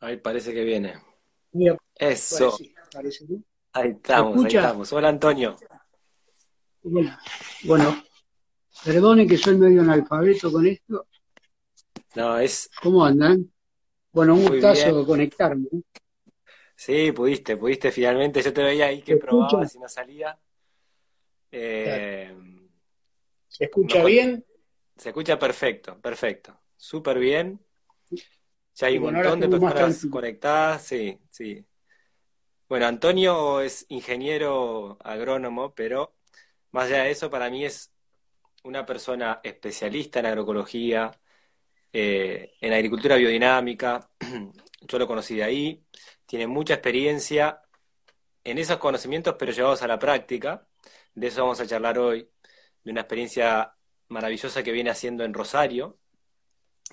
Ahí parece que viene. Eso. Ahí estamos, ahí estamos. Hola Antonio. Bueno, perdone que soy medio analfabeto con esto. No, es. ¿Cómo andan? Bueno, un gustazo conectarme. Sí, pudiste, pudiste finalmente. Yo te veía ahí que probaba si no salía. Eh, ¿Se escucha bien? Se escucha perfecto, perfecto. Súper bien. Ya hay un montón de personas conectadas, sí, sí. Bueno, Antonio es ingeniero agrónomo, pero más allá de eso, para mí es una persona especialista en agroecología, eh, en agricultura biodinámica. Yo lo conocí de ahí. Tiene mucha experiencia en esos conocimientos, pero llevados a la práctica. De eso vamos a charlar hoy, de una experiencia maravillosa que viene haciendo en Rosario,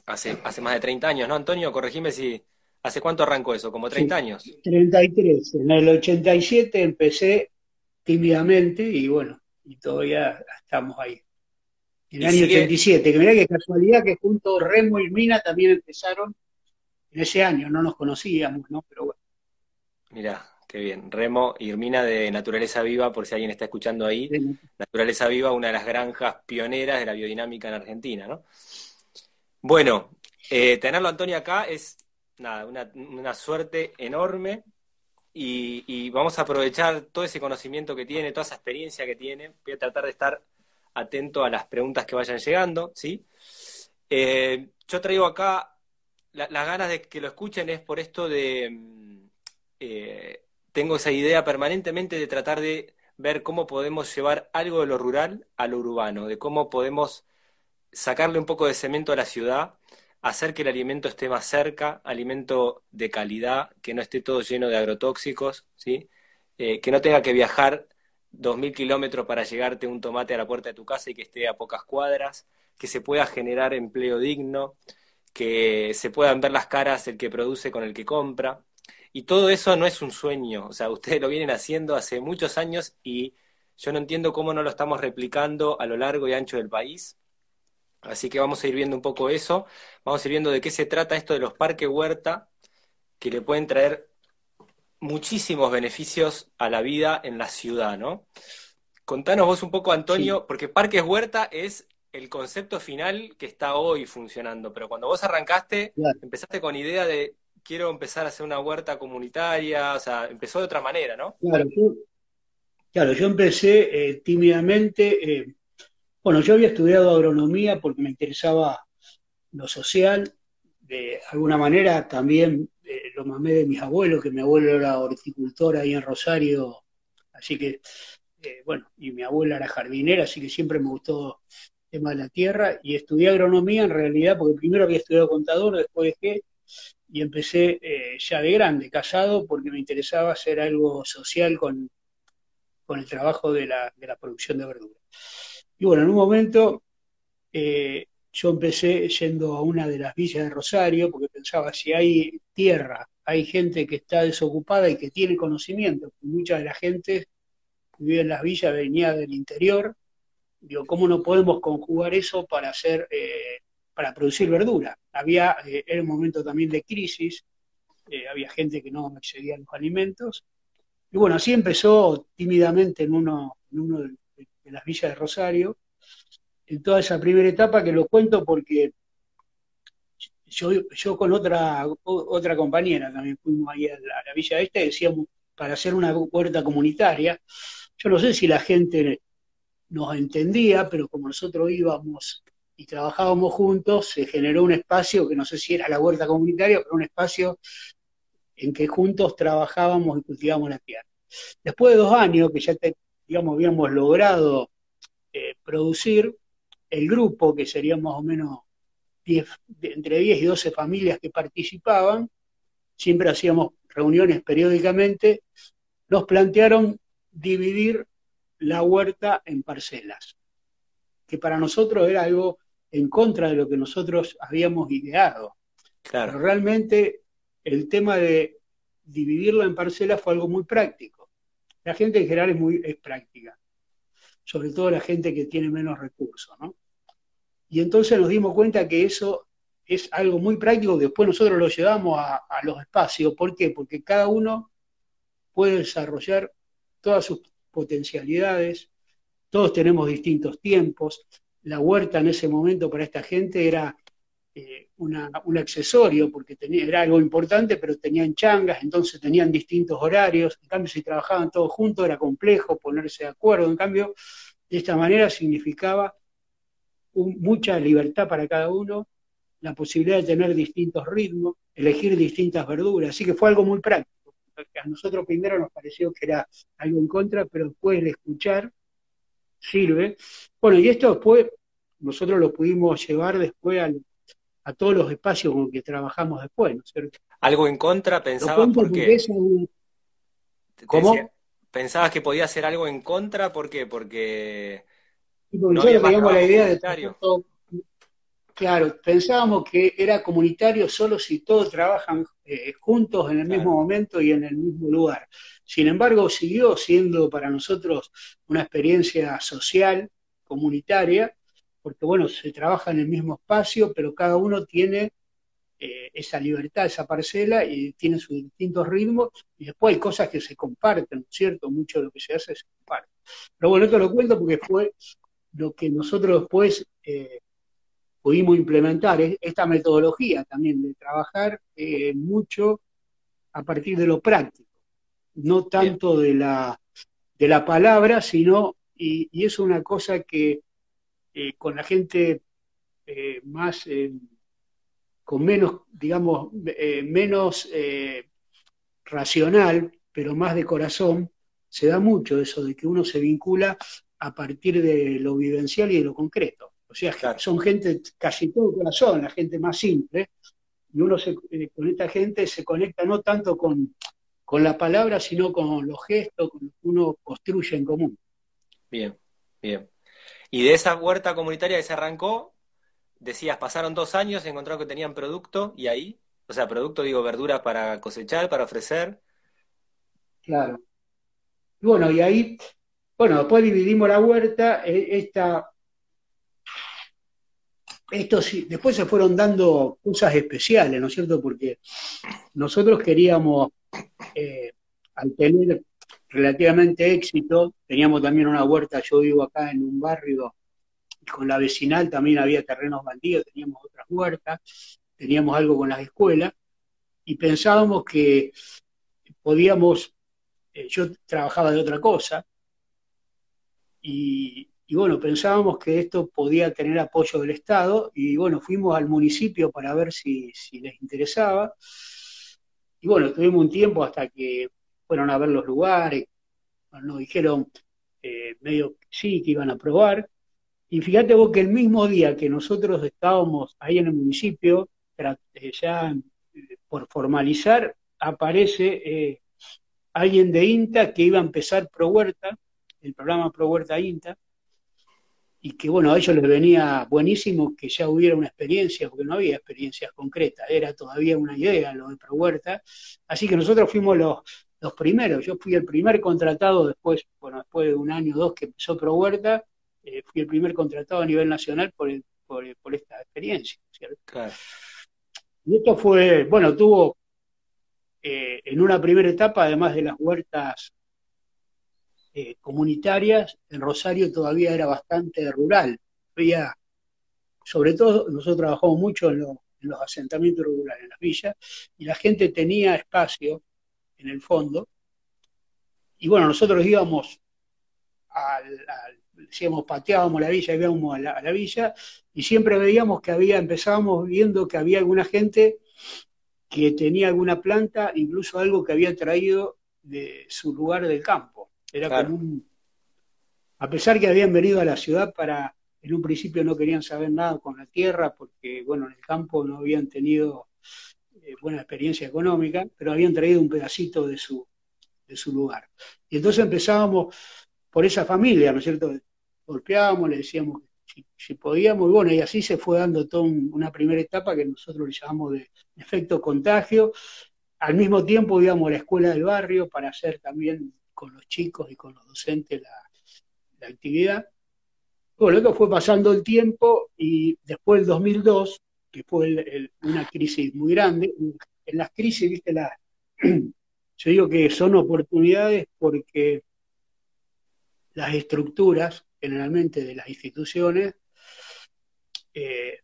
hace, hace más de 30 años, ¿no, Antonio? Corregime si... ¿Hace cuánto arrancó eso? ¿Como 30 años? 33. En el 87 empecé tímidamente y bueno, y todavía estamos ahí. En el año 87, que mirá qué casualidad que junto Remo y Mina también empezaron en ese año, no nos conocíamos, ¿no? Pero bueno. Mirá, qué bien. Remo y Irmina de Naturaleza Viva, por si alguien está escuchando ahí. Naturaleza Viva, una de las granjas pioneras de la biodinámica en Argentina, ¿no? Bueno, eh, tenerlo Antonio acá es nada, una, suerte enorme y, vamos a aprovechar todo ese conocimiento que tiene, toda esa experiencia que tiene. Voy a tratar de estar atento a las preguntas que vayan llegando, ¿sí? Eh, yo traigo acá las ganas de que lo escuchen es por esto de... Mm, eh, tengo esa idea permanentemente de tratar de ver cómo podemos llevar algo de lo rural a lo urbano, de cómo podemos sacarle un poco de cemento a la ciudad, hacer que el alimento esté más cerca, alimento de calidad, que no esté todo lleno de agrotóxicos, ¿sí? Eh, que no tenga que viajar dos mil kilómetros para llegarte un tomate a la puerta de tu casa y que esté a pocas cuadras, que se pueda generar empleo digno, que se puedan ver las caras el que produce con el que compra. Y todo eso no es un sueño, o sea, ustedes lo vienen haciendo hace muchos años y yo no entiendo cómo no lo estamos replicando a lo largo y ancho del país. Así que vamos a ir viendo un poco eso, vamos a ir viendo de qué se trata esto de los parques huerta, que le pueden traer muchísimos beneficios a la vida en la ciudad, ¿no? Contanos vos un poco, Antonio, porque parques huerta es el concepto final que está hoy funcionando, pero cuando vos arrancaste, empezaste con idea de quiero empezar a hacer una huerta comunitaria, o sea, empezó de otra manera, ¿no? Claro, yo, claro, yo empecé eh, tímidamente eh, bueno, yo había estudiado agronomía porque me interesaba lo social, de alguna manera también eh, lo mamé de mis abuelos, que mi abuelo era horticultor ahí en Rosario, así que, eh, bueno, y mi abuela era jardinera, así que siempre me gustó el tema de la tierra, y estudié agronomía en realidad porque primero había estudiado contador, después dejé, y empecé eh, ya de grande, casado, porque me interesaba hacer algo social con, con el trabajo de la, de la producción de verduras. Y bueno, en un momento eh, yo empecé yendo a una de las villas de Rosario porque pensaba, si hay tierra, hay gente que está desocupada y que tiene conocimiento, mucha de la gente que vive en las villas venía del interior, digo, ¿cómo no podemos conjugar eso para hacer, eh, para producir verdura? Había, eh, era un momento también de crisis, había gente que no accedía a los alimentos, y bueno, así empezó tímidamente en uno, en uno de en las villas de Rosario, en toda esa primera etapa que lo cuento porque yo, yo con otra, otra compañera también fuimos ahí a la, villa esta y decíamos para hacer una huerta comunitaria. Yo no sé si la gente nos entendía, pero como nosotros íbamos y trabajábamos juntos, se generó un espacio que no sé si era la huerta comunitaria, pero un espacio en que juntos trabajábamos y cultivábamos la tierra. Después de dos años, que ya te, digamos, habíamos logrado eh, producir, el grupo, que serían más o menos entre 10 y 12 familias que participaban, siempre hacíamos reuniones periódicamente, nos plantearon dividir la huerta en parcelas, que para nosotros era algo en contra de lo que nosotros habíamos ideado. Claro. Pero realmente el tema de dividirla en parcelas fue algo muy práctico. La gente en general es muy es práctica, sobre todo la gente que tiene menos recursos, ¿no? Y entonces nos dimos cuenta que eso es algo muy práctico después nosotros lo llevamos a, a los espacios. ¿Por qué? Porque cada uno puede desarrollar todas sus potencialidades, todos tenemos distintos tiempos. La huerta en ese momento para esta gente era eh, un accesorio, porque tenía, era algo importante, pero tenían changas, entonces tenían distintos horarios. En cambio, si trabajaban todos juntos era complejo ponerse de acuerdo. En cambio, de esta manera significaba mucha libertad para cada uno, la posibilidad de tener distintos ritmos, elegir distintas verduras. Así que fue algo muy práctico. A nosotros primero nos pareció que era algo en contra, pero después de escuchar sirve. Bueno, y esto después nosotros lo pudimos llevar después a, a todos los espacios con los que trabajamos después, ¿no es cierto? ¿Algo en contra pensabas por qué? ¿Cómo? ¿Pensabas que podía hacer algo en contra? ¿Por qué? Porque... no teníamos la idea de... claro, pensábamos que era comunitario solo si todos trabajan eh, juntos en el mismo momento y en el mismo lugar. Sin embargo, siguió siendo para nosotros una experiencia social, comunitaria, porque bueno, se trabaja en el mismo espacio, pero cada uno tiene eh, esa libertad, esa parcela, y tiene sus distintos ritmos, y después hay cosas que se comparten, ¿no es cierto? Mucho de lo que se hace se comparte. Pero bueno, esto lo cuento porque fue lo que nosotros después eh, pudimos implementar, esta metodología también de trabajar eh, mucho a partir de lo práctico, no tanto de la, de la palabra, sino, y, y es una cosa que eh, con la gente eh, más, eh, con menos, digamos, menos racional, pero más de corazón, se da mucho eso de que uno se vincula a partir de lo vivencial y de lo concreto. O sea, son gente casi todo corazón, la gente más simple, y uno se, con esta gente se conecta no tanto con, con la palabra, sino con los gestos, con lo que uno construye en común. Bien, bien. Y de esa huerta comunitaria que se arrancó, decías, pasaron dos años, encontraron que tenían producto y ahí, o sea, producto, digo, verduras para cosechar, para ofrecer. Claro. Bueno, y ahí, bueno, después dividimos la huerta, e, esta, esto sí, después se fueron dando cosas especiales, ¿no es cierto? Porque nosotros queríamos, eh, al tener relativamente éxito. Teníamos también una huerta, yo vivo acá en un barrio, con la vecinal también había terrenos bandidos, teníamos otras huertas, teníamos algo con las escuelas, y pensábamos que podíamos, eh, yo trabajaba de otra cosa, y, bueno, pensábamos que esto podía tener apoyo del Estado, y bueno, fuimos al municipio para ver si, si les interesaba, y bueno, tuvimos un tiempo hasta que fueron a ver los lugares, nos dijeron eh, medio sí que iban a probar. Y fíjate vos que el mismo día que nosotros estábamos ahí en el municipio, eh, ya eh, por formalizar, aparece alguien de INTA que iba a empezar Pro Huerta, el programa Pro Huerta INTA, y que bueno, a ellos les venía buenísimo que ya hubiera una experiencia, porque no había experiencias concretas, era todavía una idea lo de Pro Huerta, así que nosotros fuimos los, los primeros. Yo fui el primer contratado después, bueno, después de un año o dos que empezó Pro Huerta, eh, fui el primer contratado a nivel nacional por, por, esta experiencia. Y esto fue, bueno, tuvo eh, en una primera etapa, además de las huertas eh, comunitarias, en Rosario todavía era bastante rural. Había, sobre todo, nosotros trabajamos mucho en, en los asentamientos rurales, en las villas, y la gente tenía espacio en el fondo. Y bueno, nosotros íbamos al, decíamos, pateábamos la villa, íbamos a la, a la, villa, y siempre veíamos que había, empezábamos viendo que había alguna gente que tenía alguna planta, incluso algo que había traído de su lugar del campo. Era como un, a pesar que habían venido a la ciudad para, en un principio no querían saber nada con la tierra, porque bueno, en el campo no habían tenido eh, buena experiencia económica, pero habían traído un pedacito de su, de su lugar. Y entonces empezábamos por esa familia, ¿no es cierto? Golpeábamos, le decíamos si, podíamos, y bueno, y así se fue dando toda una primera etapa que nosotros le llamamos de efecto contagio. Al mismo tiempo íbamos a la escuela del barrio para hacer también con los chicos y con los docentes la, la actividad. Bueno, luego fue pasando el tiempo y después del 2002 que fue una crisis muy grande. En las crisis, viste, la, yo digo que son oportunidades porque las estructuras, generalmente de las instituciones, eh,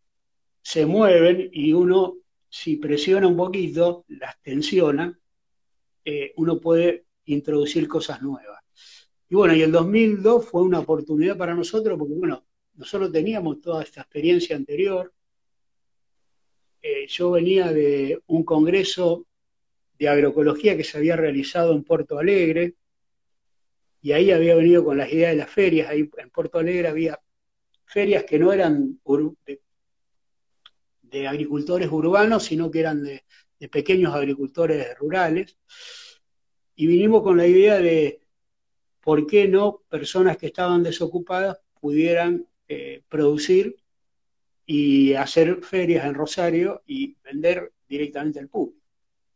se mueven y uno, si presiona un poquito, las tensiona, eh, uno puede introducir cosas nuevas. Y bueno, y el 2002 fue una oportunidad para nosotros porque, bueno, nosotros teníamos toda esta experiencia anterior. Eh, yo venía de un congreso de agroecología que se había realizado en Puerto Alegre, y ahí había venido con las ideas de las ferias. Ahí en Puerto Alegre había ferias que no eran de, agricultores urbanos, sino que eran de, pequeños agricultores rurales. Y vinimos con la idea de por qué no personas que estaban desocupadas pudieran eh, producir y hacer ferias en Rosario y vender directamente al público.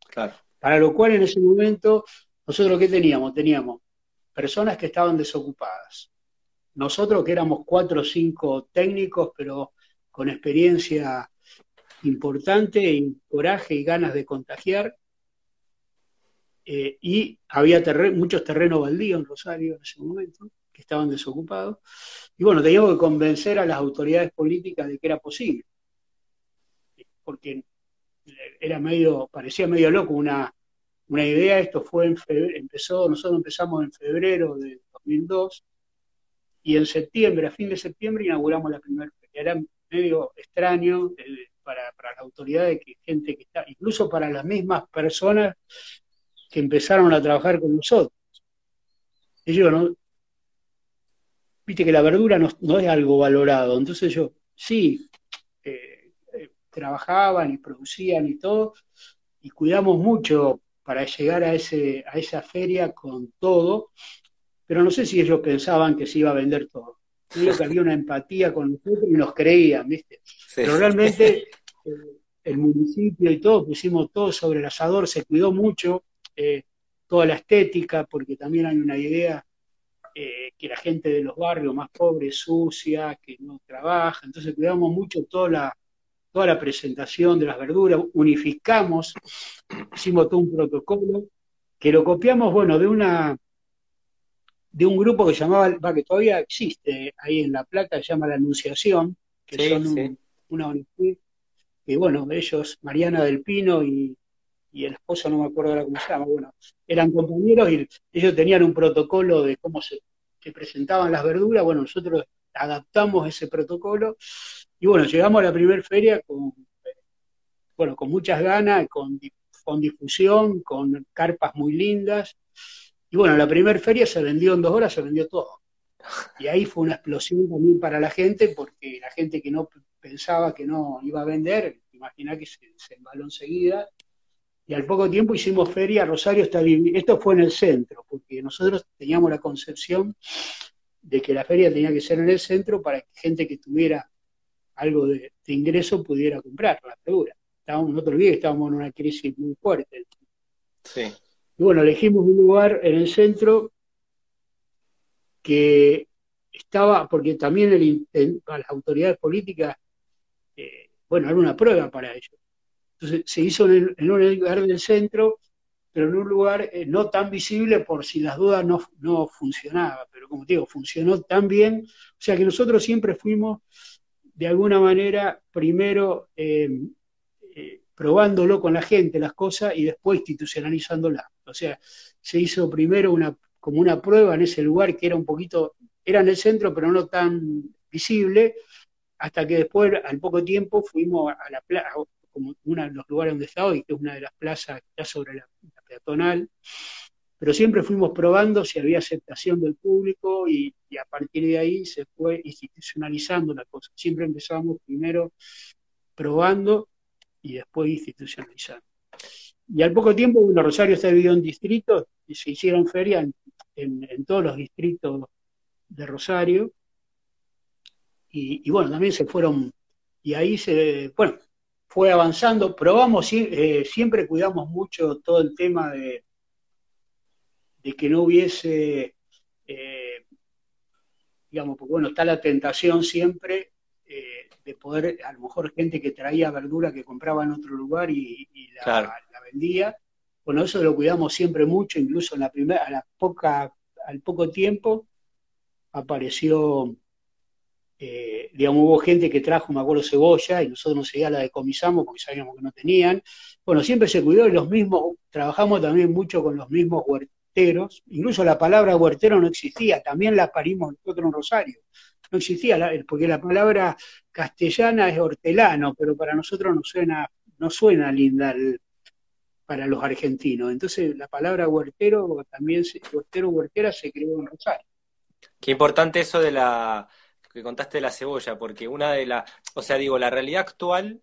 Claro. Para lo cual en ese momento nosotros qué teníamos? Teníamos personas que estaban desocupadas. Nosotros que éramos cuatro o cinco técnicos, pero con experiencia importante, y coraje y ganas de contagiar. Eh, y había muchos terrenos baldíos en Rosario en ese momento, que estaban desocupados. Y bueno, teníamos que convencer a las autoridades políticas de que era posible. Porque era medio, parecía medio loco una, una idea, esto fue en febrero, empezó, nosotros empezamos en febrero de 2002 y en septiembre, a fin de septiembre, inauguramos la primera feria. Era medio extraño eh, para, para las autoridades, que gente que está, incluso para las mismas personas que empezaron a trabajar con nosotros. Ellos no, viste que la verdura no, es algo valorado, entonces yo, sí, eh, eh, trabajaban y producían y todo, y cuidamos mucho para llegar a, ese, a esa feria con todo, pero no sé si ellos pensaban que se iba a vender todo. Creo que había una empatía con nosotros y nos creían, ¿viste? Pero realmente eh, el municipio y todo, pusimos todo sobre el asador, se cuidó mucho eh, toda la estética, porque también hay una idea eh, que la gente de los barrios más pobres, sucia, que no trabaja, entonces cuidamos mucho toda la, toda la presentación de las verduras, unificamos, hicimos todo un protocolo, que lo copiamos, bueno, de una de un grupo que llamaba, que todavía existe ahí en La Plata, se llama La Anunciación, que son una ONG, que bueno, ellos, Mariana del Pino y, el esposo, no me acuerdo ahora cómo se llama, bueno, eran compañeros y ellos tenían un protocolo de cómo se, se presentaban las verduras, bueno, nosotros adaptamos ese protocolo y bueno, llegamos a la primera feria con, bueno, con muchas ganas, con, con difusión, con carpas muy lindas. Y bueno, la primera feria se vendió en dos horas, se vendió todo. Y ahí fue una explosión también para la gente, porque la gente que no pensaba que no iba a vender, imagina que se, se embaló enseguida. Y al poco tiempo hicimos feria, Rosario está Esto fue en el centro, porque nosotros teníamos la concepción de que la feria tenía que ser en el centro para que gente que tuviera algo de, ingreso pudiera comprar la verdura. Estábamos, no te olvides, estábamos en una crisis muy fuerte. Sí. Y bueno, elegimos un lugar en el centro que estaba, porque también el, las autoridades políticas, eh, bueno, era una prueba para ellos. Entonces se hizo en, un lugar del centro, pero en un lugar eh, no tan visible por si las dudas no, no funcionaba. Pero como te digo, funcionó tan bien. O sea que nosotros siempre fuimos de alguna manera primero eh, eh, probándolo con la gente, las cosas, y después institucionalizándola. O sea, se hizo primero una, como una prueba en ese lugar que era un poquito, era en el centro, pero no tan visible, hasta que después, al poco tiempo, fuimos a la plaza, como uno de los lugares donde está hoy, que es una de las plazas que está sobre la peatonal, pero siempre fuimos probando si había aceptación del público y, a partir de ahí se fue institucionalizando la cosa. Siempre empezábamos primero probando y después institucionalizando. Y al poco tiempo, bueno, Rosario está dividido en distritos y se hicieron ferias en, todos los distritos de Rosario. Y, bueno, también se fueron, y ahí se, bueno, fue avanzando, probamos, eh, siempre cuidamos mucho todo el tema de, de que no hubiese, eh, digamos, porque bueno, está la tentación siempre eh, de poder, a lo mejor gente que traía verdura que compraba en otro lugar y, la, vendía. Bueno, eso lo cuidamos siempre mucho, incluso en la primera, a la poca, al poco tiempo apareció, eh, digamos, hubo gente que trajo, me acuerdo, cebolla y nosotros enseguida la decomisamos porque sabíamos que no tenían. Bueno, siempre se cuidó y los mismos, trabajamos también mucho con los mismos huerteros, incluso la palabra huertero no existía, también la parimos nosotros en Rosario no existía, porque la palabra castellana es hortelano, pero para nosotros no suena, no suena linda para los argentinos. Entonces la palabra huertero también, huertero, huertera se creó en Rosario. Qué importante eso de la que contaste de la cebolla, porque una de las, o sea, digo, la realidad actual,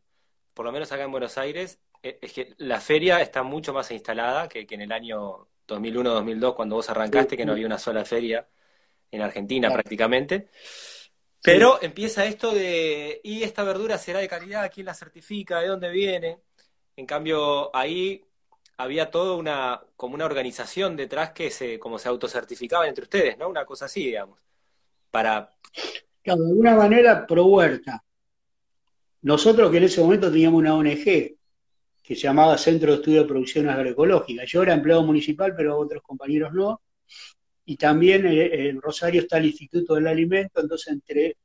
por lo menos acá en Buenos Aires, e, es que la feria está mucho más instalada que, en el año 2001-2002, cuando vos arrancaste, que no había una sola feria en Argentina prácticamente. Pero empieza esto de, ¿y esta verdura será de calidad? ¿Quién la certifica? ¿De dónde viene? En cambio, ahí había toda una, como una organización detrás que se, como se autocertificaba entre ustedes, ¿no? Una cosa así, digamos. Para. Claro, de alguna manera, pro huerta. Nosotros que en ese momento teníamos una ONG que se llamaba Centro de Estudio de Producción Agroecológica. Yo era empleado municipal, pero otros compañeros no y también eh, en Rosario está el Instituto del Alimento, entonces entre,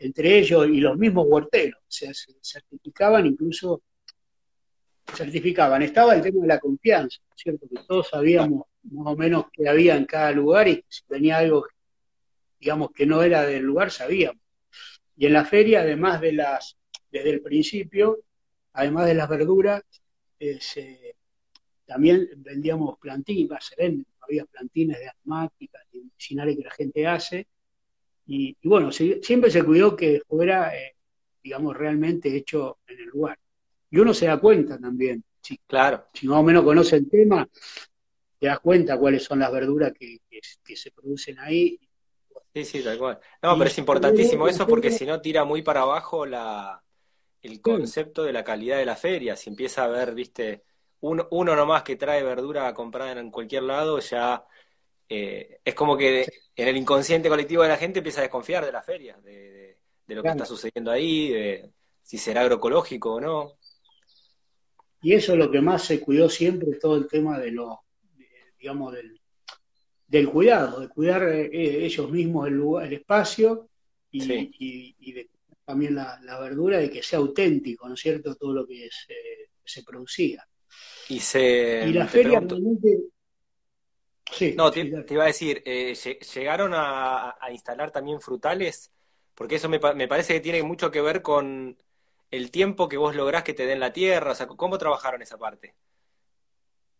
entre ellos y los mismos huerteros, se certificaban incluso, certificaban, estaba el tema de la confianza, ¿cierto? Que todos sabíamos más o menos qué había en cada lugar y si tenía algo, digamos, que no era del lugar, sabíamos. Y en la feria, además de las, desde el principio, además de las verduras, eh, también vendíamos plantitas, se venden había plantines de asmáticas y medicinales que la gente hace. Y, bueno, siempre se cuidó que fuera, eh, digamos, realmente hecho en el lugar. Y uno se da cuenta también. Si, claro. Si más o menos conoce el tema, te das cuenta cuáles son las verduras que, se producen ahí. Sí, sí, tal cual. No, pero es importantísimo eso porque si no tira muy para abajo la, el concepto de la calidad de la feria. Si empieza a ver, viste, uno, uno nomás que trae verdura comprada en cualquier lado, ya eh, es como que en el inconsciente colectivo de la gente empieza a desconfiar de la feria, de, lo que está sucediendo ahí, de si será agroecológico o no. Y eso es lo que más se cuidó siempre, todo el tema de lo, digamos, del, del, cuidado, de cuidar eh, ellos mismos el, lugar, el espacio y, y, también la, verdura, de que sea auténtico, ¿no es cierto?, todo lo que se producía. Y, se, la feria Sí, no, te, iba a decir, eh, ¿llegaron a, instalar también frutales? Porque eso me, parece que tiene mucho que ver con el tiempo que vos lográs que te den la tierra. O sea, ¿cómo trabajaron esa parte?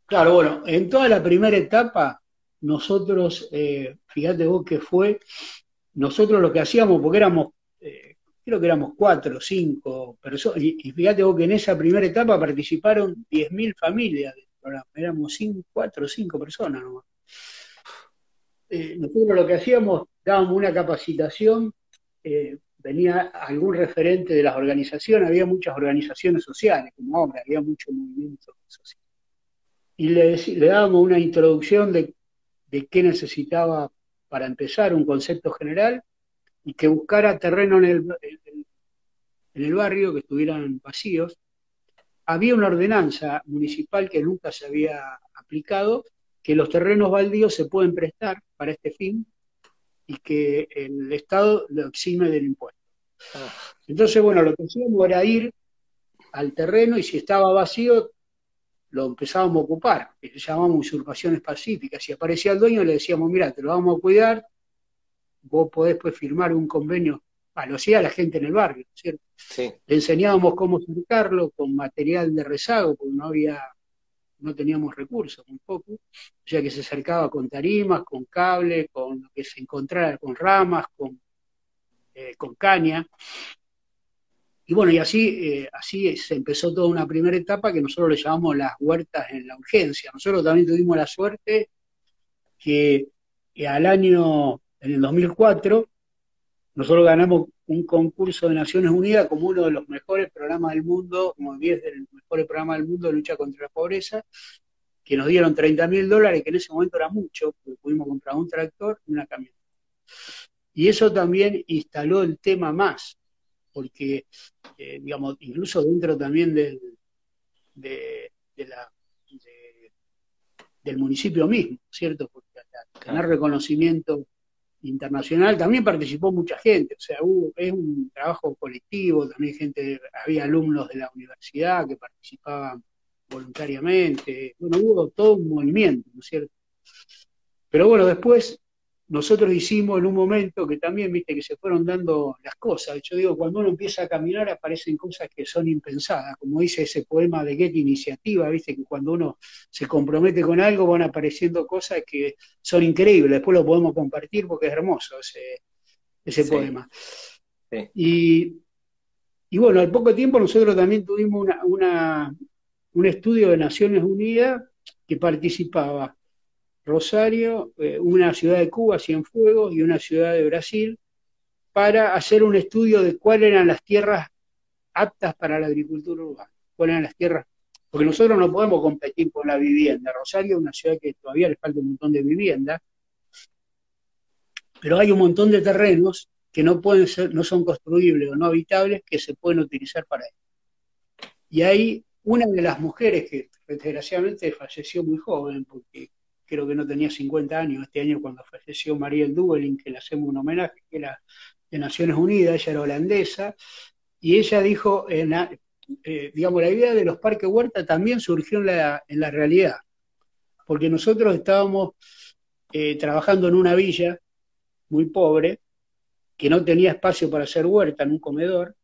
Claro, bueno, en toda la primera etapa, nosotros, eh, fíjate vos que fue, nosotros lo que hacíamos, porque éramos creo que éramos cuatro o cinco personas, y, fíjate vos que en esa primera etapa participaron 10.000 familias del programa, éramos cinco, cuatro o cinco personas nomás. Eh, nosotros lo que hacíamos, dábamos una capacitación, eh, venía algún referente de las organizaciones, había muchas organizaciones sociales, como ahora, había mucho movimiento social. Y le, le dábamos una introducción de, de qué necesitaba para empezar, un concepto general, y que buscara terreno en el, en el barrio, que estuvieran vacíos. Había una ordenanza municipal que nunca se había aplicado, que los terrenos baldíos se pueden prestar para este fin y que el Estado lo exime del impuesto. Ah. Entonces, bueno, lo que hacíamos era ir al terreno y si estaba vacío, lo empezábamos a ocupar, que llamamos usurpaciones pacíficas. Si aparecía el dueño, le decíamos, mira, te lo vamos a cuidar, vos podés pues, firmar un convenio, a lo hacía la gente en el barrio, ¿cierto? Le enseñábamos cómo cercarlo con material de rezago, porque no había, no teníamos recursos, muy poco, o sea que se acercaba con tarimas, con cable, con lo que se encontrara, con ramas, con, eh, con caña. Y bueno, y así, eh, así se empezó toda una primera etapa que nosotros le llamamos las huertas en la urgencia. Nosotros también tuvimos la suerte que al año en el 2004, nosotros ganamos un concurso de Naciones Unidas como uno de los mejores programas del mundo, como 10 del mejores programas del mundo de lucha contra la pobreza, que nos dieron 30 mil dólares, que en ese momento era mucho, porque pudimos comprar un tractor y una camioneta. Y eso también instaló el tema más, porque, eh, digamos, incluso dentro también del, de, la, del municipio mismo, ¿cierto? Porque al tener reconocimiento internacional también participó mucha gente, o sea, hubo, es un trabajo colectivo, también gente, había alumnos de la universidad que participaban voluntariamente, bueno, hubo todo un movimiento, ¿no es cierto? Pero bueno, después nosotros hicimos en un momento que también, viste, que se fueron dando las cosas. Yo digo, cuando uno empieza a caminar aparecen cosas que son impensadas, como dice ese poema de Getty Iniciativa, viste, que cuando uno se compromete con algo van apareciendo cosas que son increíbles. Después lo podemos compartir porque es hermoso ese, ese poema. Y, y, bueno, al poco tiempo nosotros también tuvimos una, un estudio de Naciones Unidas que participaba Rosario, eh, una ciudad de Cuba, Cienfuegos, y una ciudad de Brasil, para hacer un estudio de cuáles eran las tierras aptas para la agricultura urbana, cuáles eran las tierras, porque nosotros no podemos competir con la vivienda. Rosario es una ciudad que todavía le falta un montón de vivienda, pero hay un montón de terrenos que no pueden ser, no son construibles o no habitables que se pueden utilizar para eso. Y hay una de las mujeres que desgraciadamente falleció muy joven, porque creo que no tenía 50 años este año cuando falleció Mariel Dueling, que le hacemos un homenaje, que era de Naciones Unidas, ella era holandesa, y ella dijo, eh, digamos, la idea de los parques huerta también surgió en la, en la realidad, porque nosotros estábamos eh, trabajando en una villa muy pobre, que no tenía espacio para hacer huerta en un comedor,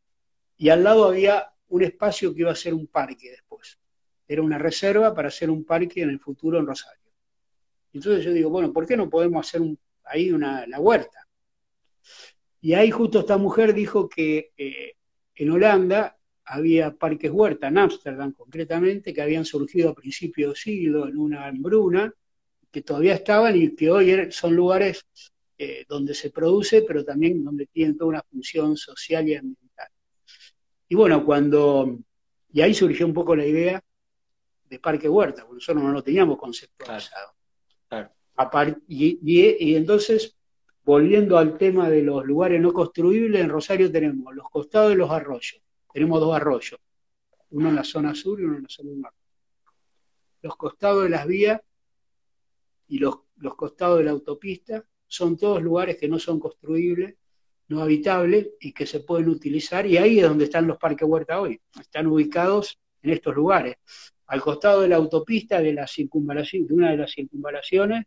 y al lado había un espacio que iba a ser un parque después. Era una reserva para hacer un parque en el futuro en Rosario. Entonces yo digo, bueno, ¿por qué no podemos hacer ahí una, la huerta? Y ahí justo esta mujer dijo que eh, en Holanda había parques huerta, en Ámsterdam concretamente, que habían surgido a principios de siglo en una hambruna, que todavía estaban y que hoy er, son lugares eh, donde se produce, pero también donde tienen toda una función social y ambiental. Y bueno, cuando, y ahí surgió un poco la idea de parque huerta, porque nosotros no lo teníamos conceptualizado y, entonces, volviendo al tema de los lugares no construibles, en Rosario tenemos los costados de los arroyos. Tenemos dos arroyos, uno en la zona sur y uno en la zona norte. Los costados de las vías y los, los costados de la autopista son todos lugares que no son construibles, no habitables y que se pueden utilizar. Y ahí es donde están los parques huerta hoy. Están ubicados en estos lugares. Al costado de la autopista de la circunvalación, de una de las circunvalaciones,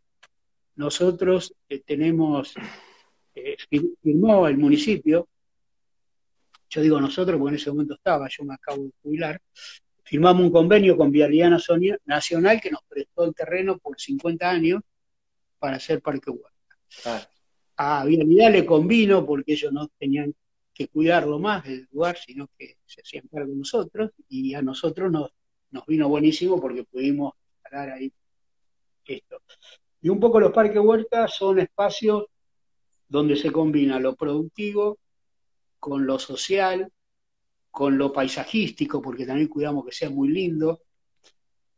nosotros eh, tenemos, eh, firmó el municipio, yo digo nosotros porque en ese momento estaba, yo me acabo de jubilar, firmamos un convenio con Vialidad Nacional que nos prestó el terreno por 50 años para hacer Parque Huerta. A Vialidad le convino porque ellos no tenían que cuidarlo más del lugar, sino que se hacían cargo nosotros, y a nosotros nos, nos vino buenísimo porque pudimos parar ahí esto. Y un poco los parques huertas son espacios donde se combina lo productivo con lo social, con lo paisajístico, porque también cuidamos que sea muy lindo.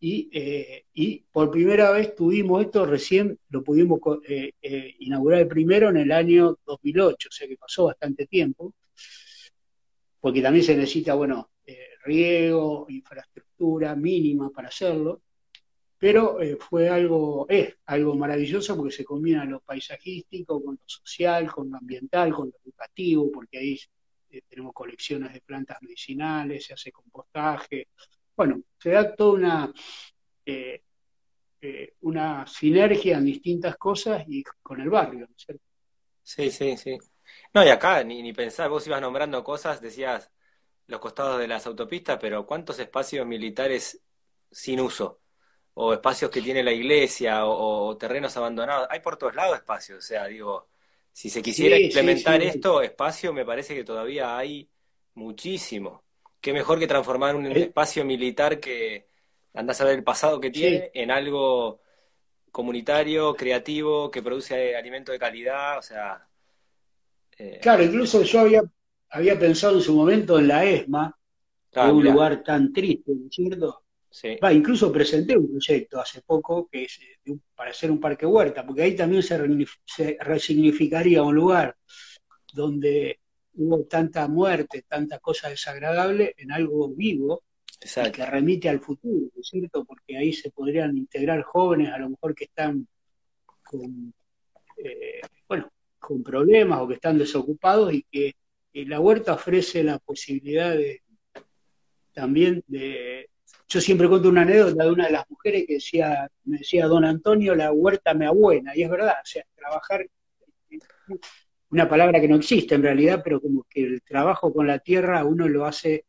Y, eh, por primera vez tuvimos esto, recién lo pudimos eh, eh, inaugurar el primero en el año 2008, o sea que pasó bastante tiempo, porque también se necesita, bueno, riego, infraestructura mínima para hacerlo pero eh, fue algo, es algo maravilloso porque se combina lo paisajístico con lo social, con lo ambiental, con lo educativo, porque ahí eh, tenemos colecciones de plantas medicinales, se hace compostaje, bueno, se da toda una, eh, una sinergia en distintas cosas y con el barrio, ¿no es cierto? Sí, sí, sí. No, y acá ni, ni pensar, vos ibas nombrando cosas, decías los costados de las autopistas, pero ¿cuántos espacios militares sin uso? O espacios que tiene la iglesia o, terrenos abandonados. Hay por todos lados espacios, o sea, digo, si se quisiera implementar esto, espacio me parece que todavía hay muchísimo. Qué mejor que transformar un eh. espacio militar que andás a ver el pasado que tiene en algo comunitario, creativo, que produce alimento de calidad, o sea... Eh, claro, incluso yo había, había pensado en su momento en la ESMA, en un lugar tan triste, ¿no es cierto? Incluso presenté un proyecto hace poco que es eh, para hacer un parque huerta, porque ahí también se, resignificaría un lugar donde hubo tanta muerte, tanta cosa desagradable en algo vivo que remite al futuro, ¿no es cierto? Porque ahí se podrían integrar jóvenes a lo mejor que están con, eh, bueno, con problemas o que están desocupados y que la huerta ofrece la posibilidad de también de... Yo siempre cuento una anécdota de una de las mujeres que decía, me decía, don Antonio, la huerta me abuena, y es verdad, o sea, trabajar, una palabra que no existe en realidad, pero como que el trabajo con la tierra uno lo hace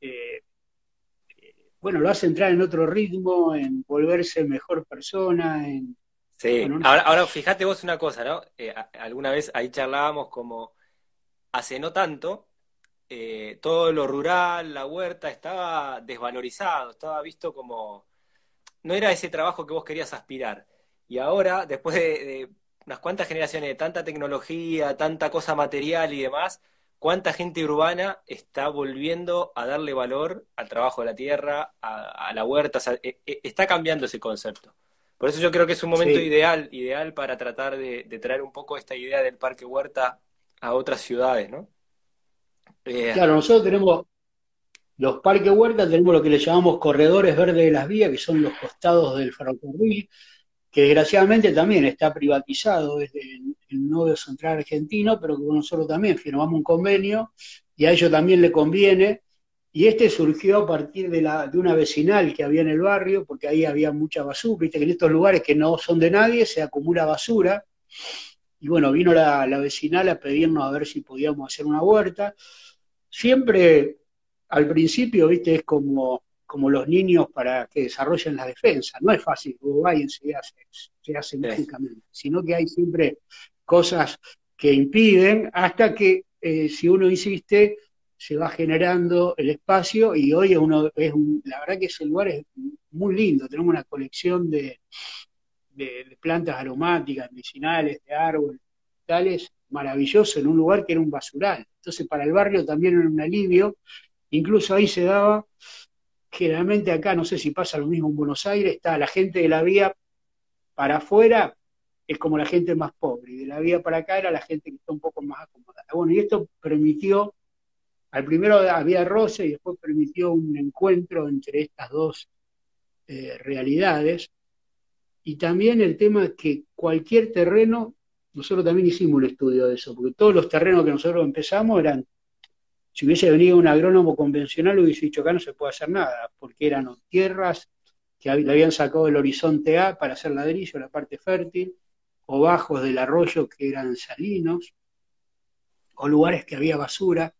eh, bueno, lo hace entrar en otro ritmo, en volverse mejor persona, en... Sí, ahora, ahora fíjate vos una cosa, ¿no? Eh, alguna vez ahí charlábamos como hace no tanto, eh, todo lo rural, la huerta, estaba desvalorizado, estaba visto como... No era ese trabajo que vos querías aspirar. Y ahora, después de unas cuantas generaciones de tanta tecnología, tanta cosa material y demás, cuánta gente urbana está volviendo a darle valor al trabajo de la tierra, a, la huerta, e, e, está cambiando ese concepto. Por eso yo creo que es un momento ideal, ideal para tratar de, traer un poco esta idea del parque huerta a otras ciudades, ¿no? Claro, nosotros tenemos los parques huertas, tenemos lo que le llamamos corredores verdes de las vías, que son los costados del ferrocarril, que desgraciadamente también está privatizado desde el, nodo central argentino, pero que nosotros también firmamos un convenio y a ellos también le conviene. Y este surgió a partir de, la, de una vecinal que había en el barrio, porque ahí había mucha basura, viste que en estos lugares que no son de nadie se acumula basura. Y bueno, vino la vecinal a pedirnos a ver si podíamos hacer una huerta. Siempre al principio, viste, es como como los niños para que desarrollen la defensa. No es fácil, Uruguay se, se hace mágicamente, sino que hay siempre cosas que impiden hasta que eh, si uno insiste se va generando el espacio y hoy uno es la verdad que ese lugar es muy lindo, tenemos una colección de, de, plantas aromáticas, medicinales, de árboles, tales, maravilloso en un lugar que era un basural. Entonces para el barrio también era un alivio, incluso ahí se daba generalmente acá, no sé si pasa lo mismo en Buenos Aires, está la gente de la vía para afuera, es como la gente más pobre, y de la vía para acá era la gente que está un poco más acomodada. Bueno, y esto permitió, al primero había roce y después permitió un encuentro entre estas dos eh, realidades, y también el tema que cualquier terreno, nosotros también hicimos un estudio de eso, porque todos los terrenos que nosotros empezamos eran si hubiese venido un agrónomo convencional, hubiese dicho acá no se puede hacer nada, porque eran tierras que le habían sacado del horizonte A para hacer ladrillo, la parte fértil, o bajos del arroyo que eran salinos, o lugares que había basura.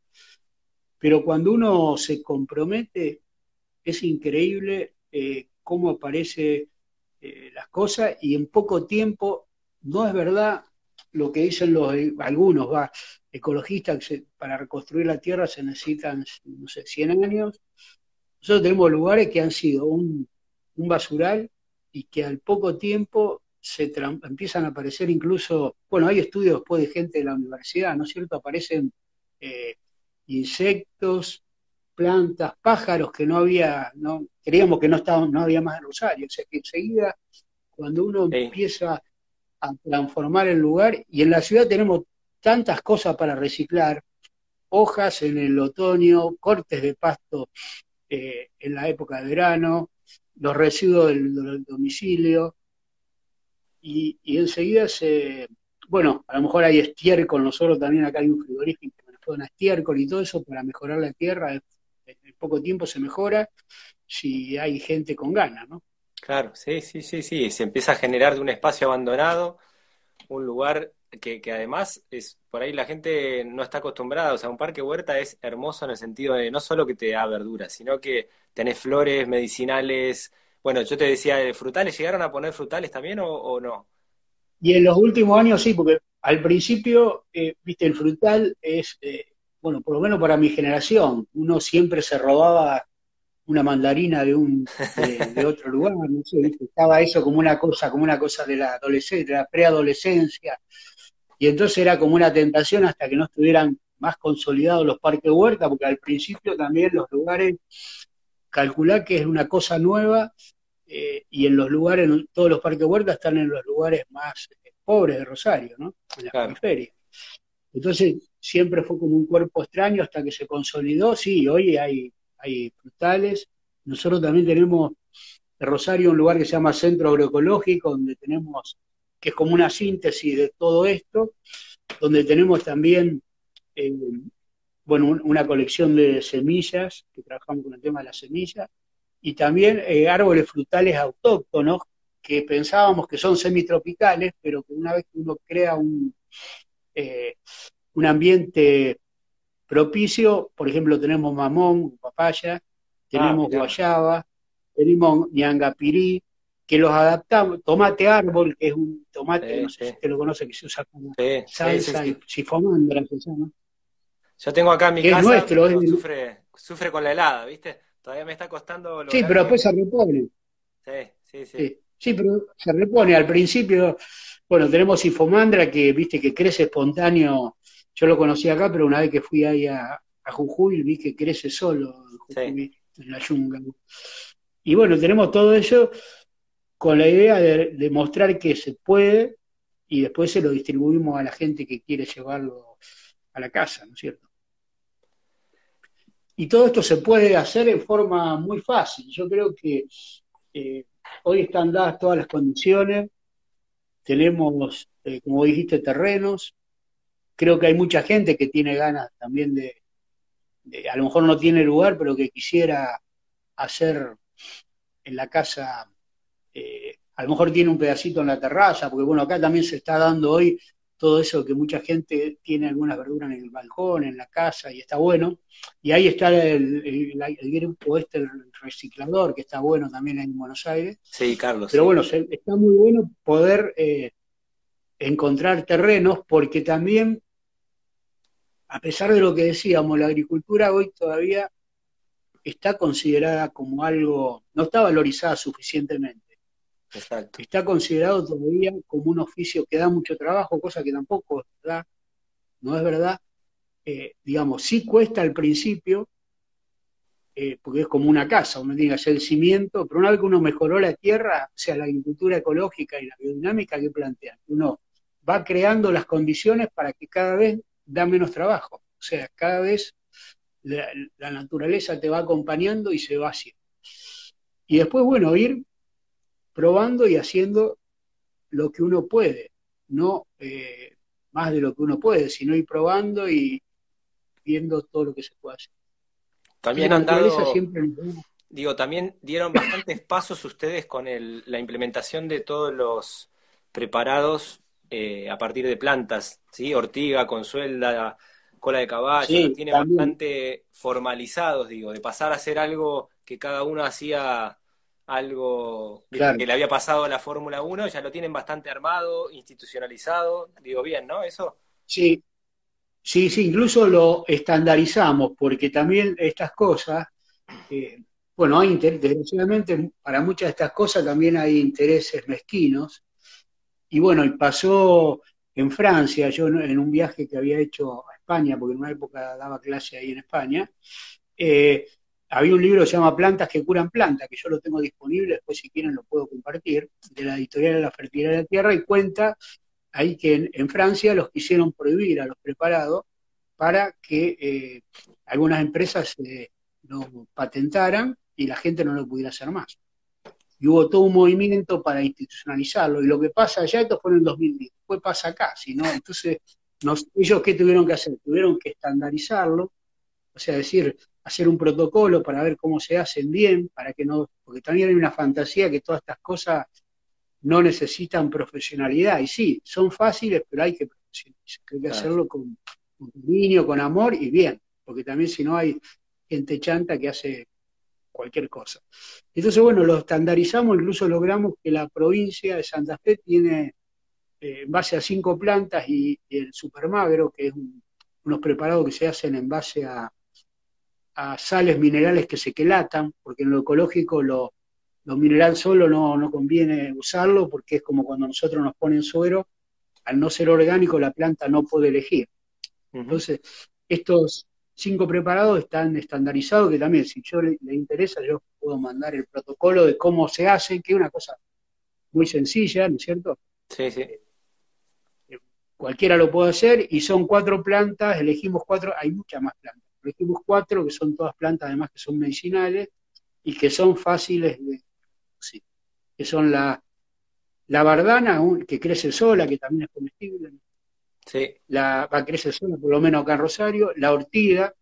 Pero cuando uno se compromete, es increíble eh, cómo aparece eh, las cosas y en poco tiempo, no es verdad lo que dicen los algunos, va, ecologistas, que para reconstruir la tierra se necesitan, no sé, 100 años. Nosotros tenemos lugares que han sido un, basural y que al poco tiempo se empiezan a aparecer incluso, bueno, hay estudios después de gente de la universidad, ¿no es cierto? Aparecen eh, insectos, plantas, pájaros que no había, no creíamos que no estaban, no había más en Rosario, o sea que enseguida cuando uno empieza a transformar el lugar, y en la ciudad tenemos tantas cosas para reciclar, hojas en el otoño, cortes de pasto eh, en la época de verano, los residuos del, domicilio, y, enseguida se, bueno, a lo mejor hay estiércol, nosotros también acá hay un frigorífico que nos da estiércol y todo eso para mejorar la tierra, en poco tiempo se mejora si hay gente con ganas, ¿no? Claro, sí, sí, sí, sí, se empieza a generar de un espacio abandonado un lugar que, además es por ahí la gente no está acostumbrada, o sea, un parque huerta es hermoso en el sentido de no solo que te da verduras, sino que tenés flores medicinales, bueno, yo te decía, frutales, ¿llegaron a poner frutales también o, no? Y en los últimos años sí, porque al principio, eh, viste, el frutal es, eh, bueno, por lo menos para mi generación, uno siempre se robaba una mandarina de un de, otro lugar, no sé, estaba eso como una cosa, como una cosa de la adolescencia, de la preadolescencia, y entonces era como una tentación hasta que no estuvieran más consolidados los parques huerta, porque al principio también los lugares, calcular que es una cosa nueva, eh, y en los lugares, todos los parques huerta están en los lugares más eh, pobres de Rosario, ¿no? En la periferia. Entonces siempre fue como un cuerpo extraño hasta que se consolidó. Sí, hoy hay, hay frutales. Nosotros también tenemos en Rosario un lugar que se llama Centro Agroecológico, donde tenemos, que es como una síntesis de todo esto, donde tenemos también eh, bueno, una colección de semillas, que trabajamos con el tema de las semillas, y también eh, árboles frutales autóctonos, que pensábamos que son semitropicales, pero que una vez que uno crea un, eh, un ambiente propicio, por ejemplo, tenemos mamón, papaya, tenemos ah, guayaba, tenemos ñangapirí, que los adaptamos, tomate árbol, que es un tomate, no sé si usted lo conoce, que se usa como salsa y sifomandra se llama. Yo tengo acá en mi casa, nuestro, sufre, sufre con la helada, ¿viste? Todavía me está costando... Sí, pero después se repone. Sí, sí, sí. Sí, pero se repone. Al principio, bueno, tenemos sifomandra que, viste, que crece espontáneo. Yo lo conocí acá, pero una vez que fui ahí a, Jujuy, vi que crece solo en la yunga. Y bueno, tenemos todo eso con la idea de, de mostrar que se puede y después se lo distribuimos a la gente que quiere llevarlo a la casa, ¿no es cierto? Y todo esto se puede hacer en forma muy fácil. Yo creo que eh, hoy están dadas todas las condiciones, tenemos, eh, como dijiste, terrenos, creo que hay mucha gente que tiene ganas también de, a lo mejor no tiene lugar, pero que quisiera hacer en la casa, eh, a lo mejor tiene un pedacito en la terraza, porque bueno, acá también se está dando hoy todo eso que mucha gente tiene algunas verduras en el balcón, en la casa, y está bueno. Y ahí está el, el, grupo este, el reciclador, que está bueno también en Buenos Aires. Sí, Carlos. Pero bueno, está muy bueno poder eh, encontrar terrenos, porque también, a pesar de lo que decíamos, la agricultura hoy todavía está considerada como algo, no está valorizada suficientemente. Está considerado todavía como un oficio que da mucho trabajo, cosa que tampoco es verdad, no es verdad. Eh, digamos, sí cuesta al principio, eh, porque es como una casa, uno tiene que hacer el cimiento, pero una vez que uno mejoró la tierra, o sea, la agricultura ecológica y la biodinámica que plantean, uno va creando las condiciones para que cada vez da menos trabajo. O sea, cada vez la, la naturaleza te va acompañando y se va haciendo. Y después, bueno, ir probando y haciendo lo que uno puede, no eh, más de lo que uno puede, sino ir probando y viendo todo lo que se puede hacer. También han dado, digo, también dieron bastantes pasos ustedes con la implementación de todos los preparados eh, a partir de plantas, ¿sí? Ortiga, consuelda, cola de caballo, tiene bastante formalizados, digo, de pasar a hacer algo que cada uno hacía algo que le había pasado a la Fórmula 1, ya lo tienen bastante armado, institucionalizado, digo bien, ¿no? Eso. Sí, sí, sí, incluso lo estandarizamos, porque también estas cosas, eh, bueno, hay desgraciadamente para muchas de estas cosas también hay intereses mezquinos, y bueno, y pasó en Francia, yo en un viaje que había hecho a España, porque en una época daba clase ahí en España, eh, había un libro que se llama Plantas que curan plantas, que yo lo tengo disponible, después si quieren lo puedo compartir, de la editorial de la fertilidad de la tierra, y cuenta ahí que en, Francia los quisieron prohibir a los preparados para que eh, algunas empresas eh, lo patentaran y la gente no lo pudiera hacer más. Y hubo todo un movimiento para institucionalizarlo. Y lo que pasa allá, esto fue en el 2010, después pasa acá. ¿no? Entonces, ellos qué tuvieron que hacer? Tuvieron que estandarizarlo, o sea, decir, hacer un protocolo para ver cómo se hacen bien, para que no, porque también hay una fantasía que todas estas cosas no necesitan profesionalidad, y sí, son fáciles, pero hay que hay que hacerlo con, con niño, con amor y bien, porque también si no hay gente chanta que hace cualquier cosa. Entonces, bueno, lo estandarizamos, incluso logramos que la provincia de Santa Fe tiene, eh, en base a cinco plantas y, el supermagro, que es unos preparados que se hacen en base a, a sales minerales que se quelatan, porque en lo ecológico lo, mineral solo no, no, conviene usarlo, porque es como cuando nosotros nos ponen suero, al no ser orgánico la planta no puede elegir. Entonces, estos cinco preparados están estandarizados, que también si yo le, interesa, yo puedo mandar el protocolo de cómo se hacen, que es una cosa muy sencilla, ¿no es cierto? Sí, sí. Eh, cualquiera lo puede hacer y son cuatro plantas, elegimos cuatro, hay muchas más plantas, elegimos cuatro que son todas plantas además que son medicinales y que son fáciles de sí, que son la, la bardana, que crece sola, que también es comestible, sí. la, va a crecer sola, por lo menos acá en Rosario, la ortiga,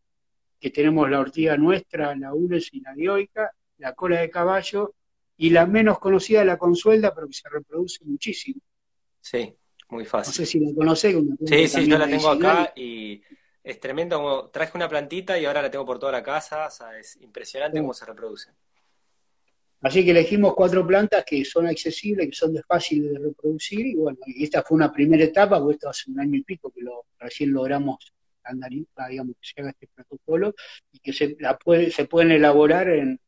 que tenemos la ortiga nuestra, la ules y la dioica, la cola de caballo, y la menos conocida, la consuelda, pero que se reproduce muchísimo. Sí, muy fácil. No sé si la conocés. Sí, sí, yo la tengo acá y es tremendo como traje una plantita y ahora la tengo por toda la casa, o sea, es impresionante cómo se reproduce. Así que elegimos cuatro plantas que son accesibles, que son de fácil de reproducir, y bueno, esta fue una primera etapa, porque esto hace un año y pico que lo recién logramos andar, digamos, que se haga este protocolo, y que se, la puede, pueden elaborar en,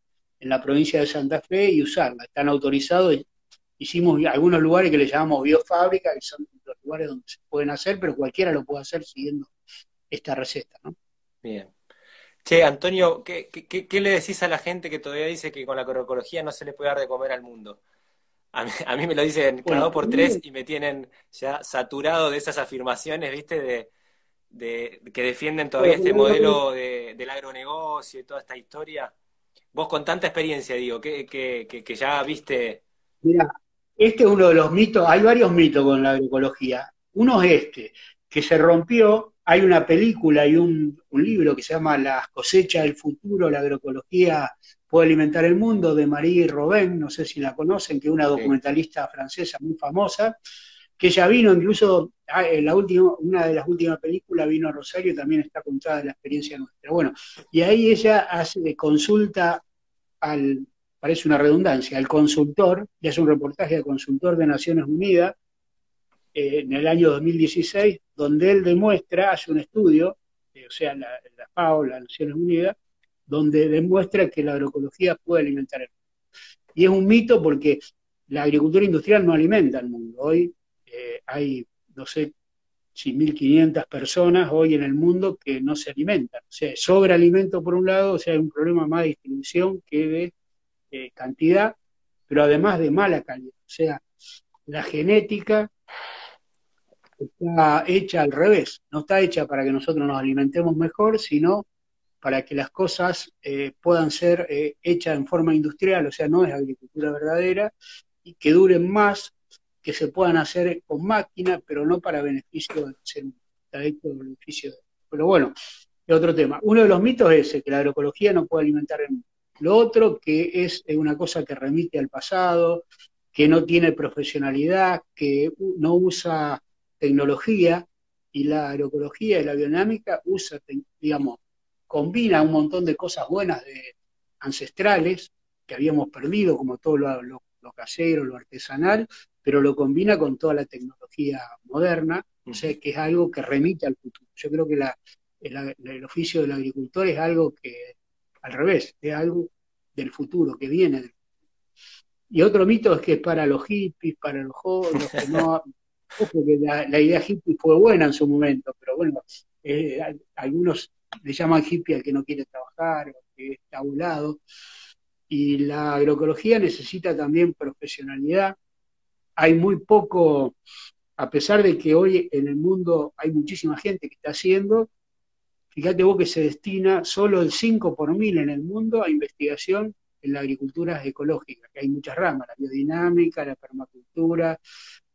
en la provincia de Santa Fe y usarla. Están autorizados, hicimos algunos lugares que le llamamos biofábrica, que son los lugares donde se pueden hacer, pero cualquiera lo puede hacer siguiendo esta receta. ¿no? Bien. Che, Antonio, ¿qué, qué, le decís a la gente que todavía dice que con la agroecología no se le puede dar de comer al mundo? A mí, me lo dicen cada dos por tres y me tienen ya saturado de esas afirmaciones, ¿viste? De, que defienden todavía este modelo del agronegocio y toda esta historia. Vos con tanta experiencia, digo, que, que, ya viste... Mira, este es uno de los mitos, hay varios mitos con la agroecología. Uno es este, que se rompió, hay una película y un, libro que se llama Las cosechas del futuro, la agroecología puede alimentar el mundo, de Marie Robin, no sé si la conocen, que es una documentalista francesa muy famosa, que ya vino incluso, ah, en la última, una de las últimas películas vino a Rosario, también está contada la experiencia nuestra. Bueno, y ahí ella hace consulta al, parece una redundancia, al consultor, y hace un reportaje al consultor de Naciones Unidas eh, en el año 2016, donde él demuestra, hace un estudio, eh, o sea, la, la FAO, las Naciones Unidas, donde demuestra que la agroecología puede alimentar el mundo. Y es un mito porque la agricultura industrial no alimenta al mundo. Hoy eh, hay, no sé si 1.500 personas hoy en el mundo que no se alimentan. O sea, sobra alimento por un lado, o sea, hay un problema más de distribución que de eh, cantidad, pero además de mala calidad. O sea, la genética está hecha al revés, no está hecha para que nosotros nos alimentemos mejor, sino para que las cosas eh, puedan ser hechas en forma industrial, o sea, no es agricultura verdadera, y que duren más que se puedan hacer con máquina, pero no para beneficio del ser humano, beneficio Pero bueno, es otro tema. Uno de los mitos es ese, que la agroecología no puede alimentar el mundo. Lo otro que es una cosa que remite al pasado, que no tiene profesionalidad, que no usa tecnología, y la agroecología y la biodinámica usa, digamos, combina un montón de cosas buenas de ancestrales que habíamos perdido, como todo lo, lo casero, lo artesanal, pero lo combina con toda la tecnología moderna, o sea, que es algo que remite al futuro. Yo creo que la, el, oficio del agricultor es algo que, al revés, es algo del futuro, que viene del futuro. Y otro mito es que es para los hippies, para los jóvenes, que no... Ojo que la, idea hippie fue buena en su momento, pero bueno, eh, algunos le llaman hippie al que no quiere trabajar, o que está a un lado. Y la agroecología necesita también profesionalidad, hay muy poco, a pesar de que hoy en el mundo hay muchísima gente que está haciendo, fíjate vos que se destina solo el 5 por mil en el mundo a investigación en la agricultura ecológica, que hay muchas ramas, la biodinámica, la permacultura,